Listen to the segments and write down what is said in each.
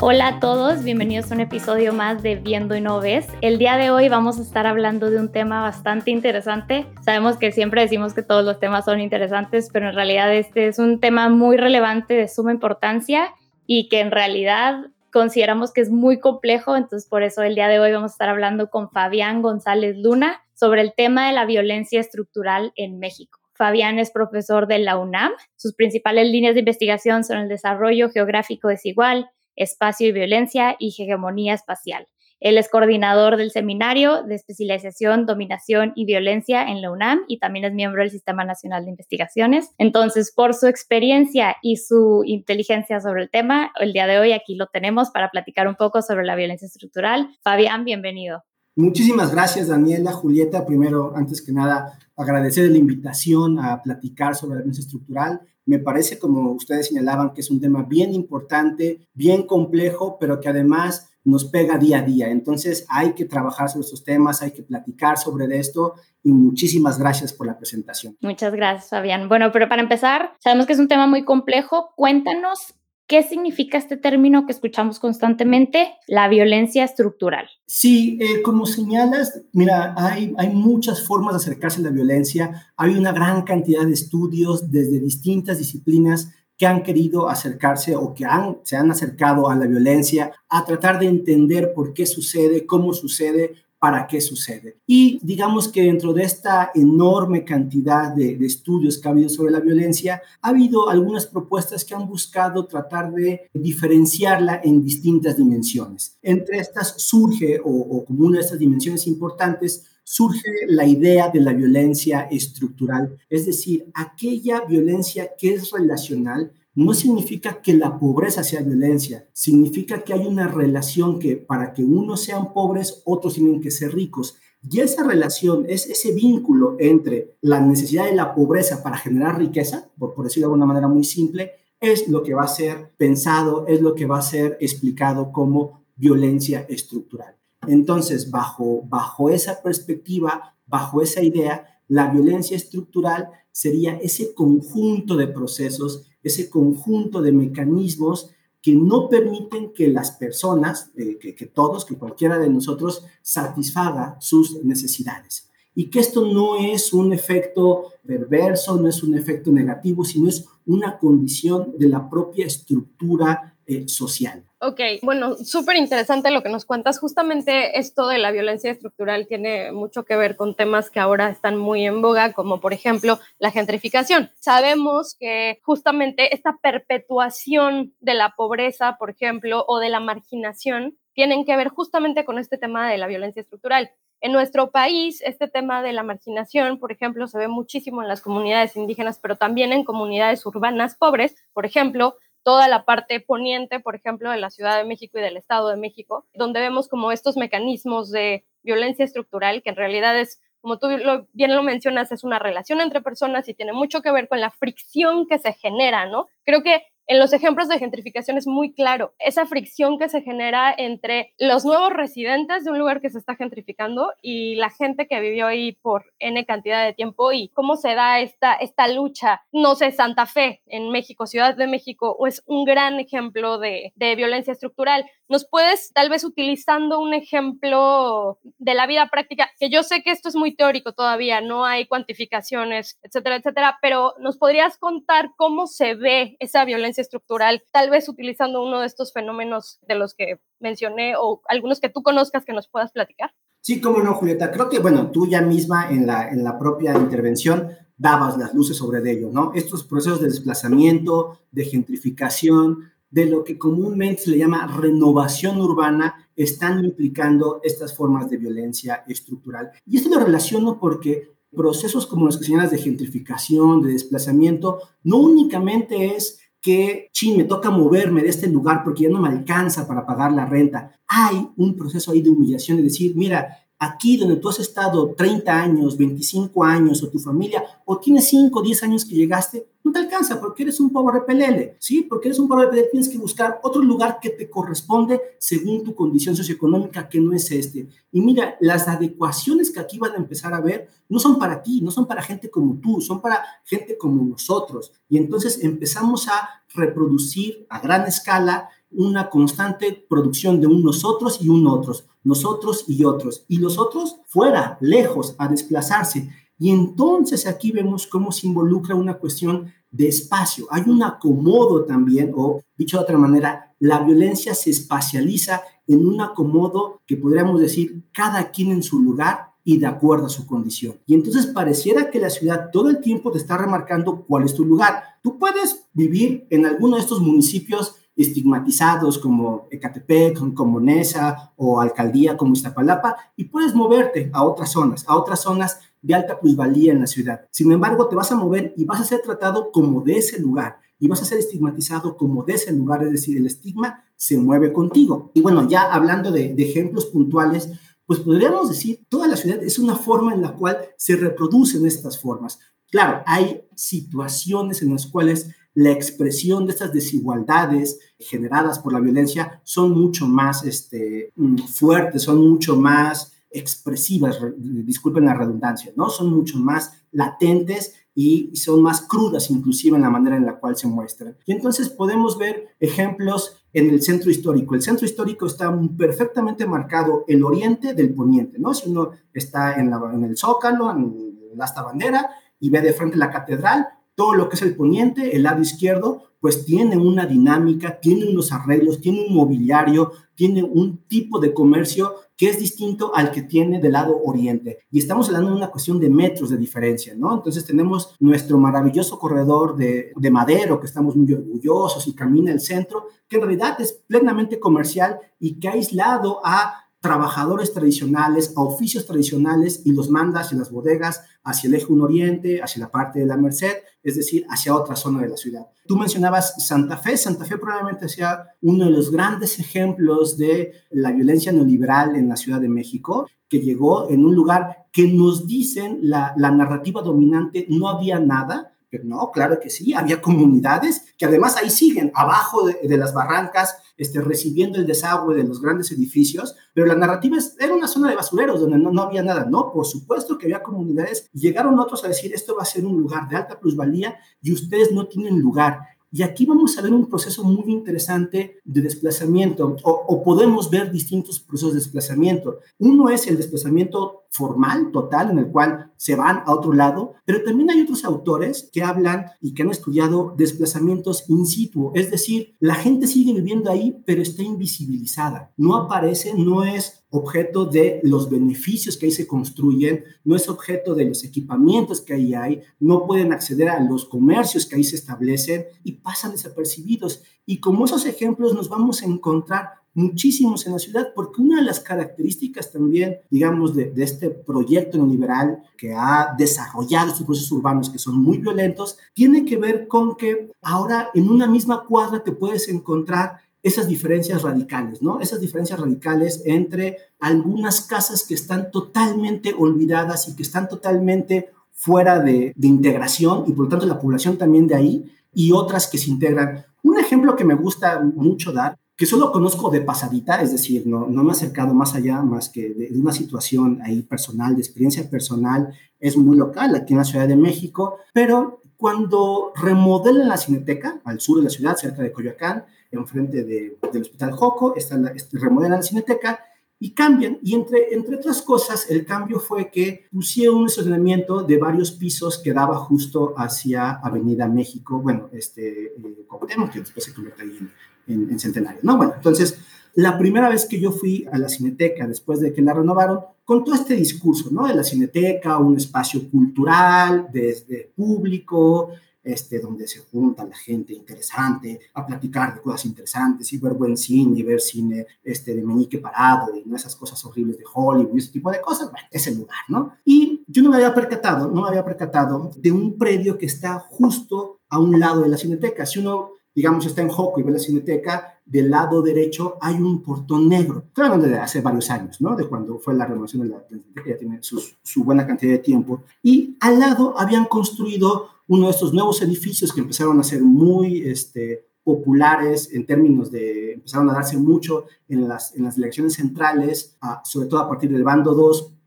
Hola a todos, bienvenidos a un episodio más de Viendo y No Ves. El día de hoy vamos a estar hablando de un tema bastante interesante. Sabemos que siempre decimos que todos los temas son interesantes, pero en realidad este es un tema muy relevante, de suma importancia y que en realidad consideramos que es muy complejo, entonces por eso el día de hoy vamos a estar hablando con Fabián González Luna sobre el tema de la violencia estructural en México. Fabián es profesor de la UNAM. Sus principales líneas de investigación son el desarrollo geográfico desigual, espacio y violencia y hegemonía espacial. Él es coordinador del Seminario de Especialización, Dominación y Violencia en la UNAM y también es miembro del Sistema Nacional de Investigaciones. Entonces, por su experiencia y su inteligencia sobre el tema, el día de hoy aquí lo tenemos para platicar un poco sobre la violencia estructural. Fabián, bienvenido. Muchísimas gracias, Daniela, Julieta. Primero, antes que nada, agradecer la invitación a platicar sobre la violencia estructural me parece, como ustedes señalaban, que es un tema bien importante, bien complejo, pero que además nos pega día a día. Entonces hay que trabajar sobre estos temas, hay que platicar sobre esto y muchísimas gracias por la presentación. Muchas gracias, Fabián. Bueno, pero para empezar, sabemos que es un tema muy complejo. Cuéntanos ¿Qué significa este término que escuchamos constantemente? La violencia estructural. Sí, eh, como señalas, mira, hay, hay muchas formas de acercarse a la violencia. Hay una gran cantidad de estudios desde distintas disciplinas que han querido acercarse o que han, se han acercado a la violencia, a tratar de entender por qué sucede, cómo sucede, para qué sucede. Y digamos que dentro de esta enorme cantidad de, estudios que ha habido sobre la violencia, ha habido algunas propuestas que han buscado tratar de diferenciarla en distintas dimensiones. Entre estas surge, o, como una de estas dimensiones importantes, surge la idea de la violencia estructural, es decir, aquella violencia que es relacional no significa que la pobreza sea violencia, significa que hay una relación que para que unos sean pobres, otros tienen que ser ricos. Y esa relación, es ese vínculo entre la necesidad de la pobreza para generar riqueza, por, decirlo de alguna manera muy simple, es lo que va a ser pensado, es lo que va a ser explicado como violencia estructural. Entonces, bajo, bajo esa perspectiva, bajo esa idea, la violencia estructural sería ese conjunto de procesos ese conjunto de mecanismos que no permiten que las personas, eh, que, que, todos, que cualquiera de nosotros satisfaga sus necesidades. Y que esto no es un efecto perverso, no es un efecto negativo, sino es una condición de la propia estructura eh, social. Ok, bueno, súper interesante lo que nos cuentas. Justamente esto de la violencia estructural tiene mucho que ver con temas que ahora están muy en boga, como por ejemplo la gentrificación. Sabemos que justamente esta perpetuación de la pobreza, por ejemplo, o de la marginación, tienen que ver justamente con este tema de la violencia estructural. En nuestro país, este tema de la marginación, por ejemplo, se ve muchísimo en las comunidades indígenas, pero también en comunidades urbanas pobres. Por ejemplo, toda la parte poniente, por ejemplo, de la Ciudad de México y del Estado de México, donde vemos como estos mecanismos de violencia estructural, que en realidad es, como tú bien lo mencionas, es una relación entre personas y tiene mucho que ver con la fricción que se genera, ¿no? Creo que en los ejemplos de gentrificación es muy claro esa fricción que se genera entre los nuevos residentes de un lugar que se está gentrificando y la gente que vivió ahí por N cantidad de tiempo y cómo se da esta, esta lucha. No sé, Santa Fe en México, Ciudad de México, es un gran ejemplo de, de violencia estructural. ¿Nos puedes, tal vez utilizando un ejemplo de la vida práctica, que yo sé que esto es muy teórico todavía, no hay cuantificaciones, etcétera, etcétera, pero nos podrías contar cómo se ve esa violencia estructural, tal vez utilizando uno de estos fenómenos de los que mencioné o algunos que tú conozcas que nos puedas platicar? Sí, cómo no, Julieta. Creo que, bueno, tú ya misma en la, en la propia intervención dabas las luces sobre ello, ¿no? Estos procesos de desplazamiento, de gentrificación, de lo que comúnmente se le llama renovación urbana, están implicando estas formas de violencia estructural. Y esto lo relaciono porque procesos como los que señalas de gentrificación, de desplazamiento, no únicamente es que, ching, me toca moverme de este lugar porque ya no me alcanza para pagar la renta. Hay un proceso ahí de humillación, de decir, mira, aquí donde tú has estado 30 años, 25 años, o tu familia, o tienes 5, 10 años que llegaste, no te alcanza porque eres un pobre repelele, ¿sí? Porque eres un pobre repelele, tienes que buscar otro lugar que te corresponde según tu condición socioeconómica, que no es este. Y mira, las adecuaciones que aquí van a empezar a ver no son para ti, no son para gente como tú, son para gente como nosotros. Y entonces empezamos a reproducir a gran escala una constante producción de un nosotros y un otros, nosotros y otros, y los otros fuera, lejos, a desplazarse. Y entonces aquí vemos cómo se involucra una cuestión de espacio. Hay un acomodo también, o dicho de otra manera, la violencia se espacializa en un acomodo que podríamos decir cada quien en su lugar y de acuerdo a su condición. Y entonces pareciera que la ciudad todo el tiempo te está remarcando cuál es tu lugar. Tú puedes vivir en alguno de estos municipios estigmatizados como Ecatepec, como Nesa o alcaldía como Iztapalapa y puedes moverte a otras zonas, a otras zonas de alta plusvalía en la ciudad. Sin embargo, te vas a mover y vas a ser tratado como de ese lugar y vas a ser estigmatizado como de ese lugar, es decir, el estigma se mueve contigo. Y bueno, ya hablando de, de ejemplos puntuales, pues podríamos decir, toda la ciudad es una forma en la cual se reproducen estas formas. Claro, hay situaciones en las cuales la expresión de estas desigualdades generadas por la violencia son mucho más este, mm, fuertes, son mucho más expresivas, disculpen la redundancia, ¿no? Son mucho más latentes y son más crudas inclusive en la manera en la cual se muestran. Y entonces podemos ver ejemplos en el centro histórico. El centro histórico está perfectamente marcado el oriente del poniente, ¿no? Si uno está en, en el Zócalo, en la Asta Bandera, y ve de frente la catedral, todo lo que es el poniente, el lado izquierdo, pues tiene una dinámica, tiene unos arreglos, tiene un mobiliario, tiene un tipo de comercio que es distinto al que tiene del lado oriente. Y estamos hablando de una cuestión de metros de diferencia, ¿no? Entonces tenemos nuestro maravilloso corredor de, de madero, que estamos muy orgullosos y camina el centro, que en realidad es plenamente comercial y que ha aislado a trabajadores tradicionales, a oficios tradicionales y los manda hacia las bodegas, hacia el eje 1 oriente, hacia la parte de la Merced, es decir, hacia otra zona de la ciudad. Tú mencionabas Santa Fe, Santa Fe probablemente sea uno de los grandes ejemplos de la violencia neoliberal en la Ciudad de México, que llegó en un lugar que nos dicen la, la narrativa dominante, no había nada, pero no, claro que sí, había comunidades que además ahí siguen, abajo de, las barrancas, este, recibiendo el desagüe de los grandes edificios, pero la narrativa era una zona de basureros donde no, no había nada. No, por supuesto que había comunidades. Llegaron otros a decir, esto va a ser un lugar de alta plusvalía y ustedes no tienen lugar. Y aquí vamos a ver un proceso muy interesante de desplazamiento, o, podemos ver distintos procesos de desplazamiento. Uno es el desplazamiento formal, total, en el cual se van a otro lado, pero también hay otros autores que hablan y que han estudiado desplazamientos in situ, es decir, la gente sigue viviendo ahí, pero está invisibilizada, no aparece, no es objeto de los beneficios que ahí se construyen, no es objeto de los equipamientos que ahí hay, no pueden acceder a los comercios que ahí se establecen y pasan desapercibidos. Y como esos ejemplos nos vamos a encontrar muchísimos en la ciudad, porque una de las características también, digamos, de, este proyecto neoliberal que ha desarrollado estos procesos urbanos que son muy violentos, tiene que ver con que ahora en una misma cuadra te puedes encontrar esas diferencias radicales, ¿no? Esas diferencias radicales entre algunas casas que están totalmente olvidadas y que están totalmente fuera de, de integración y por lo tanto la población también de ahí y otras que se integran. Un ejemplo que me gusta mucho dar que solo conozco de pasadita, es decir, no, no me he acercado más allá, más que de, una situación ahí personal, de experiencia personal, es muy local aquí en la Ciudad de México, pero cuando remodelan la Cineteca, al sur de la ciudad, cerca de Coyoacán, enfrente de, del Hospital Joco, están, este, remodelan la Cineteca y cambian. Y entre, entre otras cosas, el cambio fue que pusieron un estacionamiento de varios pisos que daba justo hacia Avenida México, bueno, este, eh, que después se convierte ahí en, en, Centenario, ¿no? Bueno, entonces, la primera vez que yo fui a la Cineteca, después de que la renovaron, con todo este discurso, ¿no? De la Cineteca, un espacio cultural, desde público, este, donde se junta la gente interesante a platicar de cosas interesantes y ver buen cine y ver cine este, de meñique parado y ¿no? esas cosas horribles de Hollywood y ese tipo de cosas, bueno, es el lugar, ¿no? Y yo no me había percatado, no me había percatado de un predio que está justo a un lado de la cineteca. Si uno, digamos, está en Joco y ve la cineteca, del lado derecho hay un portón negro. Estoy hablando de hace varios años, ¿no? De cuando fue la renovación de la, cineteca, ya tiene su, su buena cantidad de tiempo. Y al lado habían construido uno de estos nuevos edificios que empezaron a ser muy este, populares en términos de, empezaron a darse mucho en las, en las elecciones centrales, sobre todo a partir del bando 2, y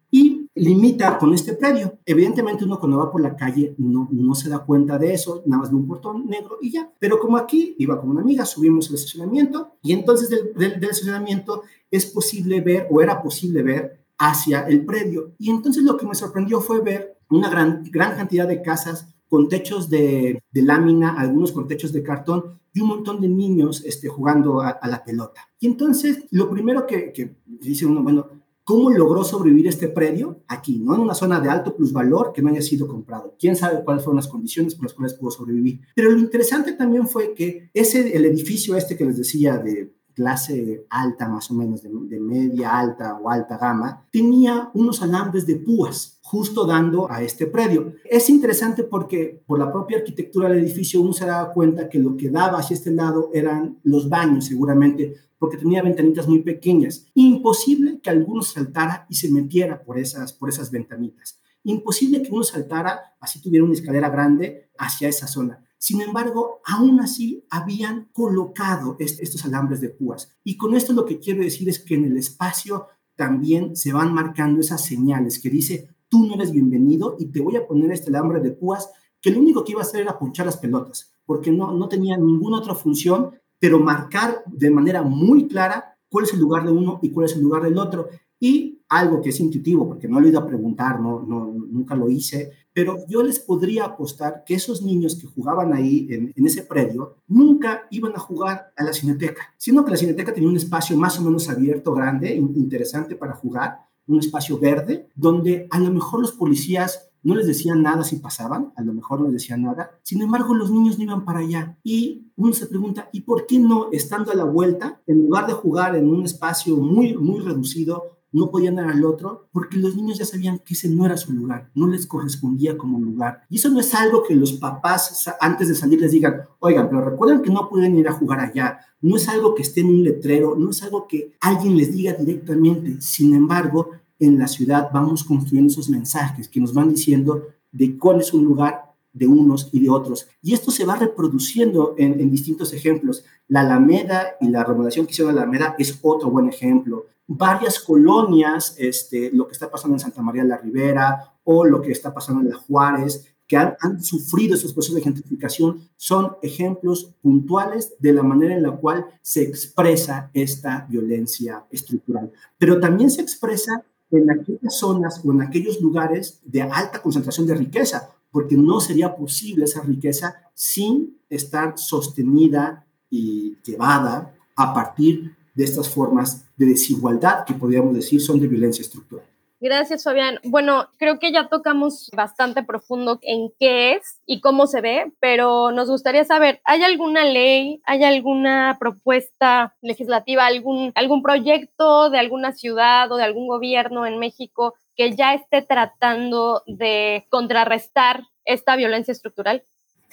limita con este predio. Evidentemente uno cuando va por la calle no, no se da cuenta de eso, nada más de un portón negro y ya. Pero como aquí iba con una amiga, subimos el estacionamiento y entonces del, del, estacionamiento es posible ver o era posible ver hacia el predio. Y entonces lo que me sorprendió fue ver una gran, gran cantidad de casas con techos de, lámina, algunos con techos de cartón y un montón de niños este, jugando a, a la pelota. Y entonces, lo primero que, que, dice uno, bueno, ¿cómo logró sobrevivir este predio aquí, no en una zona de alto plusvalor que no haya sido comprado? ¿Quién sabe cuáles fueron las condiciones por las cuales pudo sobrevivir? Pero lo interesante también fue que ese, el edificio este que les decía de clase alta, más o menos, de, media alta o alta gama, tenía unos alambres de púas justo dando a este predio. Es interesante porque por la propia arquitectura del edificio uno se daba cuenta que lo que daba hacia este lado eran los baños, seguramente, porque tenía ventanitas muy pequeñas. Imposible que alguno saltara y se metiera por esas, por esas ventanitas. Imposible que uno saltara, así tuviera una escalera grande, hacia esa zona. Sin embargo, aún así habían colocado estos alambres de púas. Y con esto lo que quiero decir es que en el espacio también se van marcando esas señales que dice, tú no eres bienvenido y te voy a poner este alambre de púas que lo único que iba a hacer era ponchar las pelotas, porque no, no tenía ninguna otra función, pero marcar de manera muy clara cuál es el lugar de uno y cuál es el lugar del otro. Y algo que es intuitivo, porque no lo he ido a preguntar, no, no, nunca lo hice, pero yo les podría apostar que esos niños que jugaban ahí en, ese predio nunca iban a jugar a la cineteca, sino que la cineteca tenía un espacio más o menos abierto, grande, interesante para jugar, un espacio verde, donde a lo mejor los policías no les decían nada si pasaban, a lo mejor no les decían nada, sin embargo los niños no iban para allá. Y uno se pregunta, ¿y por qué no, estando a la vuelta, en lugar de jugar en un espacio muy, muy reducido, no podían dar al otro porque los niños ya sabían que ese no era su lugar, no les correspondía como lugar. Y eso no es algo que los papás antes de salir les digan, oigan, pero recuerden que no pueden ir a jugar allá. No es algo que esté en un letrero, no es algo que alguien les diga directamente. Sin embargo, en la ciudad vamos construyendo esos mensajes que nos van diciendo de cuál es un lugar de unos y de otros. Y esto se va reproduciendo en, en, distintos ejemplos. La Alameda y la remodelación que hicieron la Alameda es otro buen ejemplo. Varias colonias, este, lo que está pasando en Santa María de la Ribera o lo que está pasando en la Juárez, que han, sufrido estos procesos de gentrificación, son ejemplos puntuales de la manera en la cual se expresa esta violencia estructural. Pero también se expresa en aquellas zonas o en aquellos lugares de alta concentración de riqueza, porque no sería posible esa riqueza sin estar sostenida y llevada a partir de estas formas de desigualdad que podríamos decir son de violencia estructural. Gracias, Fabián. Bueno, creo que ya tocamos bastante profundo en qué es y cómo se ve, pero nos gustaría saber, ¿hay alguna ley, hay alguna propuesta legislativa, algún, algún proyecto de alguna ciudad o de algún gobierno en México que ya esté tratando de contrarrestar esta violencia estructural?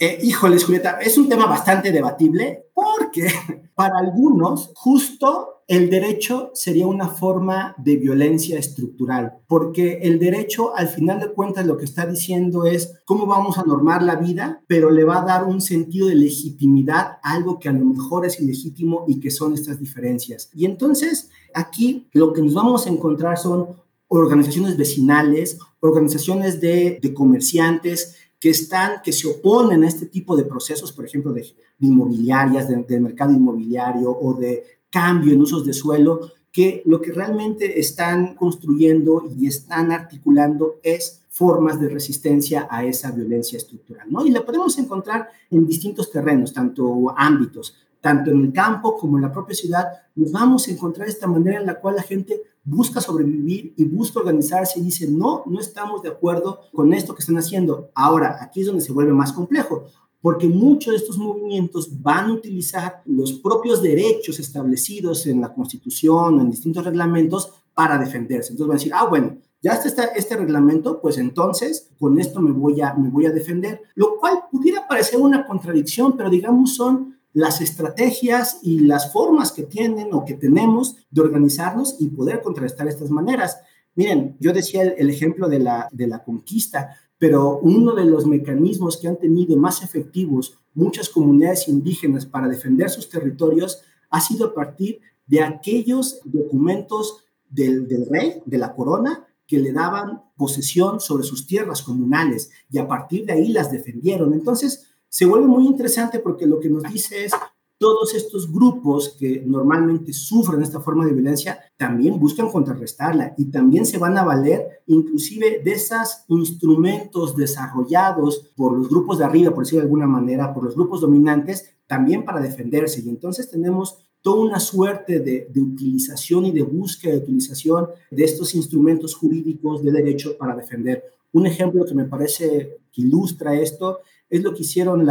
Eh, híjoles, Julieta, es un tema bastante debatible porque para algunos justo el derecho sería una forma de violencia estructural, porque el derecho al final de cuentas lo que está diciendo es cómo vamos a normar la vida, pero le va a dar un sentido de legitimidad a algo que a lo mejor es ilegítimo y que son estas diferencias. Y entonces aquí lo que nos vamos a encontrar son organizaciones vecinales, organizaciones de, de comerciantes, que están, que se oponen a este tipo de procesos, por ejemplo, de, inmobiliarias, del de mercado inmobiliario o de cambio en usos de suelo, que lo que realmente están construyendo y están articulando es formas de resistencia a esa violencia estructural, ¿no? Y la podemos encontrar en distintos terrenos, tanto ámbitos, tanto en el campo como en la propia ciudad, nos vamos a encontrar esta manera en la cual la gente busca sobrevivir y busca organizarse y dice, no, no estamos de acuerdo con esto que están haciendo. Ahora, aquí es donde se vuelve más complejo, porque muchos de estos movimientos van a utilizar los propios derechos establecidos en la Constitución, en distintos reglamentos, para defenderse. Entonces van a decir, ah, bueno, ya está este reglamento, pues entonces con esto me voy, a, me voy a defender, lo cual pudiera parecer una contradicción, pero digamos son las estrategias y las formas que tienen o que tenemos de organizarnos y poder contrarrestar estas maneras. Miren, yo decía el, ejemplo de la, de la conquista, pero uno de los mecanismos que han tenido más efectivos muchas comunidades indígenas para defender sus territorios ha sido a partir de aquellos documentos del, del rey, de la corona, que le daban posesión sobre sus tierras comunales y a partir de ahí las defendieron. Entonces, se vuelve muy interesante porque lo que nos dice es todos estos grupos que normalmente sufren esta forma de violencia también buscan contrarrestarla y también se van a valer inclusive de esos instrumentos desarrollados por los grupos de arriba, por decirlo de alguna manera, por los grupos dominantes, también para defenderse. Y entonces tenemos toda una suerte de, de, utilización y de búsqueda de utilización de estos instrumentos jurídicos de derecho para defender. Un ejemplo que me parece que ilustra esto es lo que hicieron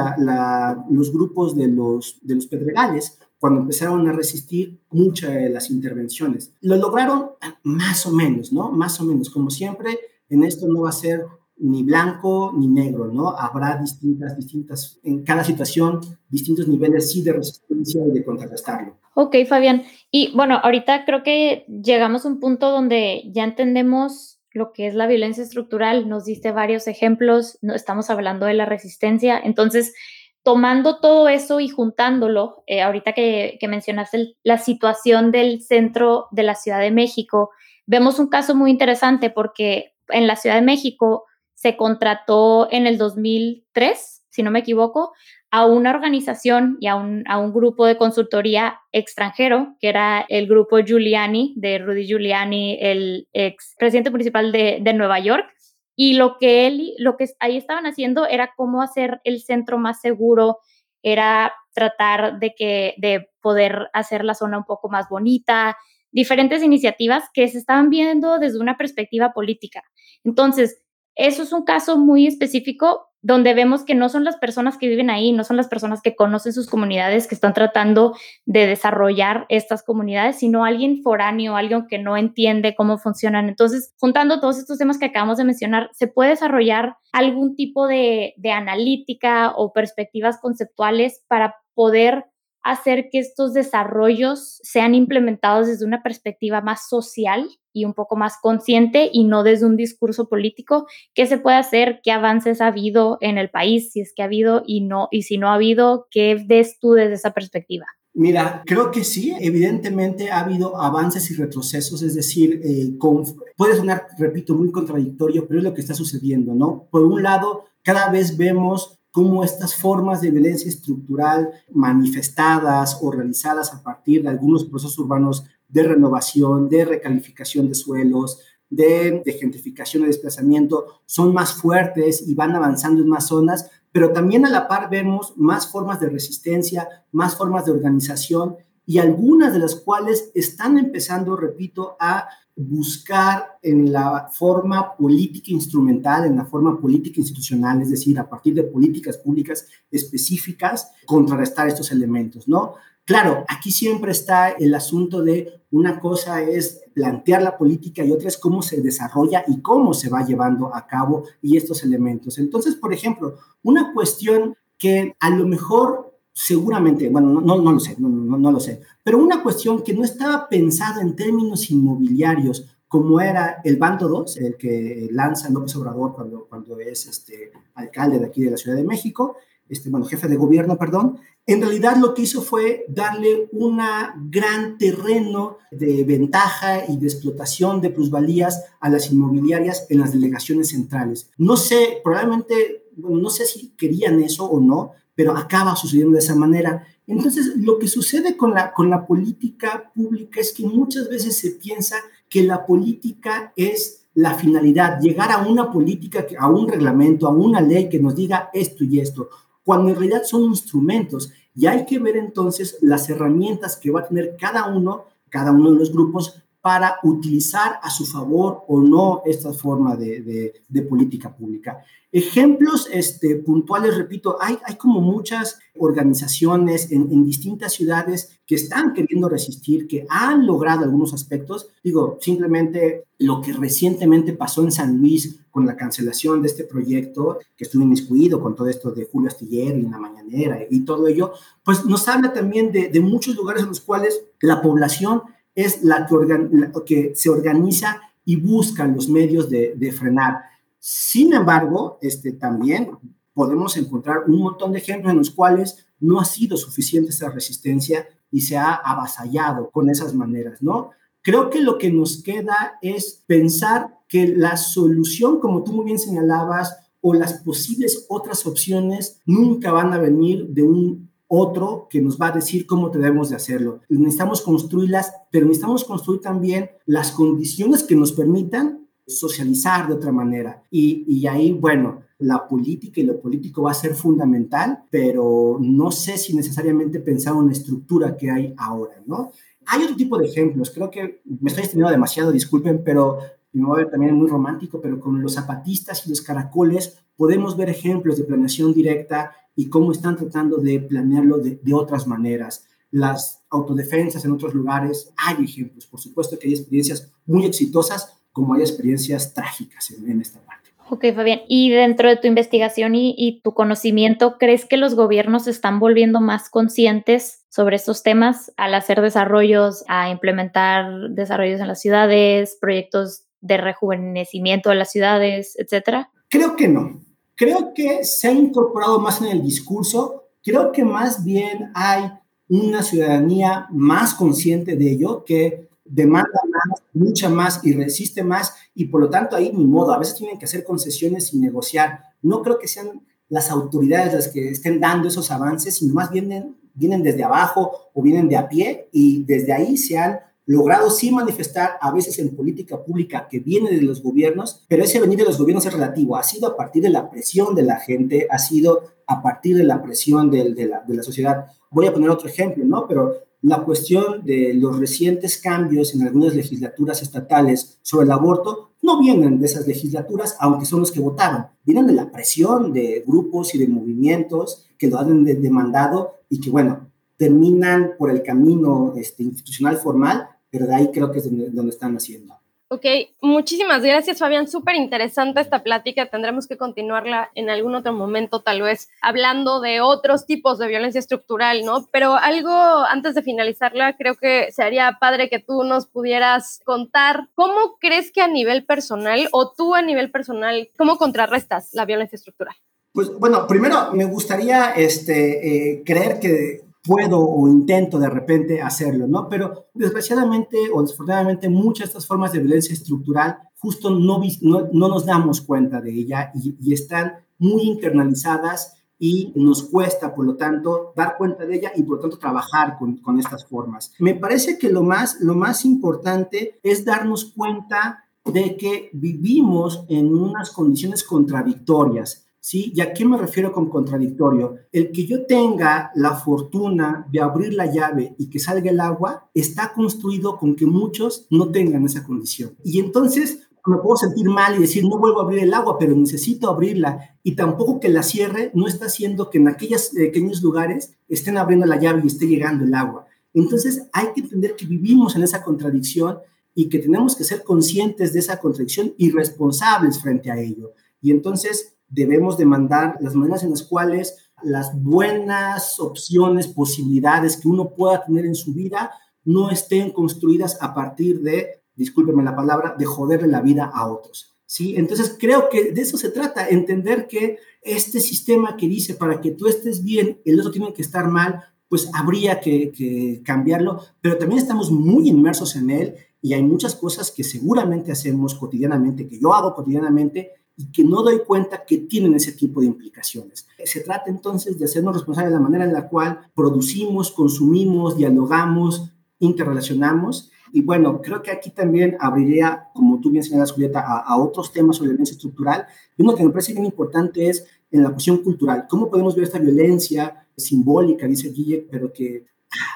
los grupos de los, de los pedregales cuando empezaron a resistir muchas de las intervenciones. Lo lograron más o menos, ¿no? Más o menos. Como siempre, en esto no va a ser ni blanco ni negro, ¿no? Habrá distintas, distintas, en cada situación, distintos niveles sí de resistencia y de contrarrestarlo. Ok, Fabián. Y bueno, ahorita creo que llegamos a un punto donde ya entendemos lo que es la violencia estructural, nos diste varios ejemplos, no, estamos hablando de la resistencia, entonces tomando todo eso y juntándolo, eh, ahorita que, mencionaste la situación del centro de la Ciudad de México, vemos un caso muy interesante porque en la Ciudad de México se contrató en el 2003, si no me equivoco, a una organización y a un, a un, grupo de consultoría extranjero, que era el grupo Giuliani, de Rudy Giuliani, el ex presidente municipal de, de Nueva York. Y lo que él, lo que ahí estaban haciendo era cómo hacer el centro más seguro, era tratar de que, de poder hacer la zona un poco más bonita, diferentes iniciativas que se estaban viendo desde una perspectiva política. Entonces, eso es un caso muy específico donde vemos que no son las personas que viven ahí, no son las personas que conocen sus comunidades, que están tratando de desarrollar estas comunidades, sino alguien foráneo, alguien que no entiende cómo funcionan. Entonces, juntando todos estos temas que acabamos de mencionar, se puede desarrollar algún tipo de, de analítica o perspectivas conceptuales para poder hacer que estos desarrollos sean implementados desde una perspectiva más social y un poco más consciente y no desde un discurso político. ¿Qué se puede hacer? ¿Qué avances ha habido en el país? Si es que ha habido y no, y si no ha habido, ¿qué ves tú desde esa perspectiva? Mira, creo que sí, evidentemente ha habido avances y retrocesos, es decir, eh, puede sonar, repito, muy contradictorio, pero es lo que está sucediendo, ¿no? Por un lado, cada vez vemos cómo estas formas de violencia estructural manifestadas o realizadas a partir de algunos procesos urbanos de renovación, de recalificación de suelos, de, gentrificación y desplazamiento son más fuertes y van avanzando en más zonas, pero también a la par vemos más formas de resistencia, más formas de organización y algunas de las cuales están empezando, repito, a buscar en la forma política instrumental, en la forma política institucional, es decir, a partir de políticas públicas específicas, contrarrestar estos elementos, ¿no? Claro, aquí siempre está el asunto de una cosa es plantear la política y otra es cómo se desarrolla y cómo se va llevando a cabo y estos elementos. Entonces, por ejemplo, una cuestión que a lo mejor seguramente, bueno, no, no, lo sé, no, no, lo sé, pero una cuestión que no estaba pensada en términos inmobiliarios, como era el Bando 2, el que lanza López Obrador cuando, cuando es este, alcalde de aquí de la Ciudad de México, este, bueno, jefe de gobierno, perdón, en realidad lo que hizo fue darle un gran terreno de ventaja y de explotación de plusvalías a las inmobiliarias en las delegaciones centrales. No sé, probablemente, bueno, no sé si querían eso o no, pero acaba sucediendo de esa manera. Entonces, lo que sucede con la, con la política pública es que muchas veces se piensa que la política es la finalidad, llegar a una política, a un reglamento, a una ley que nos diga esto y esto, cuando en realidad son instrumentos y hay que ver entonces las herramientas que va a tener cada uno, cada uno de los grupos para utilizar a su favor o no esta forma de, política pública. Ejemplos este, puntuales, repito, hay, hay como muchas organizaciones en, distintas ciudades que están queriendo resistir, que han logrado algunos aspectos. Digo, simplemente lo que recientemente pasó en San Luis con la cancelación de este proyecto, que estuvo inmiscuido con todo esto de Julio Astillero y la mañanera y todo ello, pues nos habla también de muchos lugares en los cuales la población es la que, se organiza y busca los medios de, frenar. Sin embargo, este, también podemos encontrar un montón de ejemplos en los cuales no ha sido suficiente esa resistencia y se ha avasallado con esas maneras, ¿no? Creo que lo que nos queda es pensar que la solución, como tú muy bien señalabas, o las posibles otras opciones nunca van a venir de un otro que nos va a decir cómo debemos de hacerlo. Necesitamos construirlas, pero necesitamos construir también las condiciones que nos permitan socializar de otra manera. Y, y ahí, bueno, la política y lo político va a ser fundamental, pero no sé si necesariamente pensar en una estructura que hay ahora, ¿no? Hay otro tipo de ejemplos, creo que me estoy extendiendo demasiado, disculpen, pero me voy a ver también muy romántico, pero con los zapatistas y los caracoles podemos ver ejemplos de planeación directa y cómo están tratando de planearlo de, otras maneras. Las autodefensas en otros lugares, hay ejemplos, por supuesto que hay experiencias muy exitosas, como hay experiencias trágicas en, esta parte. Ok, Fabián. Y dentro de tu investigación y, y, tu conocimiento, ¿crees que los gobiernos se están volviendo más conscientes sobre estos temas al hacer desarrollos, a implementar desarrollos en las ciudades, proyectos de rejuvenecimiento de las ciudades, etcétera? Creo que no. Creo que se ha incorporado más en el discurso. Creo que más bien hay una ciudadanía más consciente de ello que demanda más, lucha más y resiste más y por lo tanto ahí ni modo, a veces tienen que hacer concesiones y negociar. No creo que sean las autoridades las que estén dando esos avances, sino más vienen, vienen desde abajo o vienen de a pie y desde ahí se han logrado sí manifestar a veces en política pública que viene de los gobiernos, pero ese venir de los gobiernos es relativo, ha sido a partir de la presión de la gente, ha sido a partir de la presión de, la, de la sociedad. Voy a poner otro ejemplo, ¿no? Pero la cuestión de los recientes cambios en algunas legislaturas estatales sobre el aborto no vienen de esas legislaturas, aunque son los que votaron, vienen de la presión de grupos y de movimientos que lo han demandado y que, bueno, terminan por el camino este, institucional formal, pero de ahí creo que es donde, están haciendo. Ok, muchísimas gracias Fabián, súper interesante esta plática, tendremos que continuarla en algún otro momento tal vez hablando de otros tipos de violencia estructural, ¿no? Pero algo antes de finalizarla, creo que sería padre que tú nos pudieras contar cómo crees que a nivel personal o tú a nivel personal, cómo contrarrestas la violencia estructural. Pues bueno, primero me gustaría este, eh, creer que puedo o intento de repente hacerlo, ¿no? Pero desgraciadamente o desafortunadamente muchas de estas formas de violencia estructural justo no, no, no nos damos cuenta de ella y, están muy internalizadas y nos cuesta, por lo tanto, dar cuenta de ella y, por lo tanto, trabajar con, con estas formas. Me parece que lo más, lo más importante es darnos cuenta de que vivimos en unas condiciones contradictorias ¿sí? ¿Y a qué me refiero con contradictorio? El que yo tenga la fortuna de abrir la llave y que salga el agua está construido con que muchos no tengan esa condición. Y entonces me puedo sentir mal y decir, no vuelvo a abrir el agua, pero necesito abrirla. Y tampoco que la cierre no está haciendo que en aquellos pequeños lugares estén abriendo la llave y esté llegando el agua. Entonces hay que entender que vivimos en esa contradicción y que tenemos que ser conscientes de esa contradicción y responsables frente a ello. Y entonces debemos demandar las maneras en las cuales las buenas opciones, posibilidades que uno pueda tener en su vida no estén construidas a partir de, discúlpeme la palabra, de joderle la vida a otros. ¿sí? Entonces creo que de eso se trata, entender que este sistema que dice para que tú estés bien, el otro tiene que estar mal, pues habría que, que cambiarlo, pero también estamos muy inmersos en él y hay muchas cosas que seguramente hacemos cotidianamente, que yo hago cotidianamente, y que no doy cuenta que tienen ese tipo de implicaciones. Se trata entonces de hacernos responsables de la manera en la cual producimos, consumimos, dialogamos, interrelacionamos. Y bueno, creo que aquí también abriría, como tú bien señalas, Julieta, a, otros temas sobre violencia estructural. Y uno que me parece bien importante es en la cuestión cultural. ¿Cómo podemos ver esta violencia simbólica, dice Guille, pero que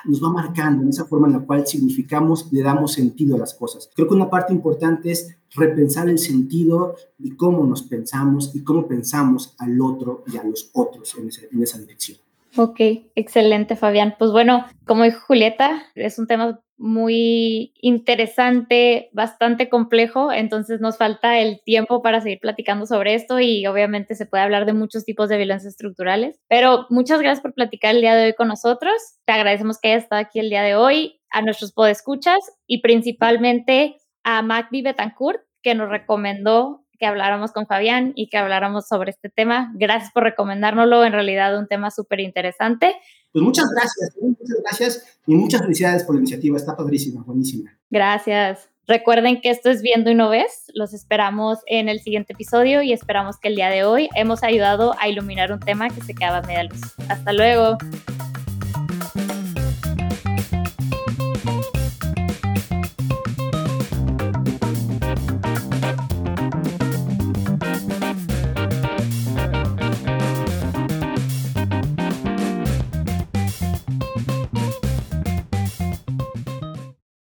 nos va marcando en esa forma en la cual significamos, le damos sentido a las cosas. Creo que una parte importante es repensar el sentido y cómo nos pensamos y cómo pensamos al otro y a los otros en, en esa dirección. Ok, excelente, Fabián. Pues bueno, como dijo Julieta, es un tema muy interesante, bastante complejo, entonces nos falta el tiempo para seguir platicando sobre esto y obviamente se puede hablar de muchos tipos de violencia estructurales. Pero muchas gracias por platicar el día de hoy con nosotros. Te agradecemos que hayas estado aquí el día de hoy, a nuestros podescuchas y principalmente a Macdi Betancourt, que nos recomendó que habláramos con Fabián y que habláramos sobre este tema. Gracias por recomendárnoslo, en realidad un tema súper interesante. Pues muchas gracias, muchas gracias y muchas felicidades por la iniciativa, está padrísima, buenísima. Gracias. Recuerden que esto es Viendo y No Ves, los esperamos en el siguiente episodio y esperamos que el día de hoy hemos ayudado a iluminar un tema que se quedaba a media luz. Hasta luego.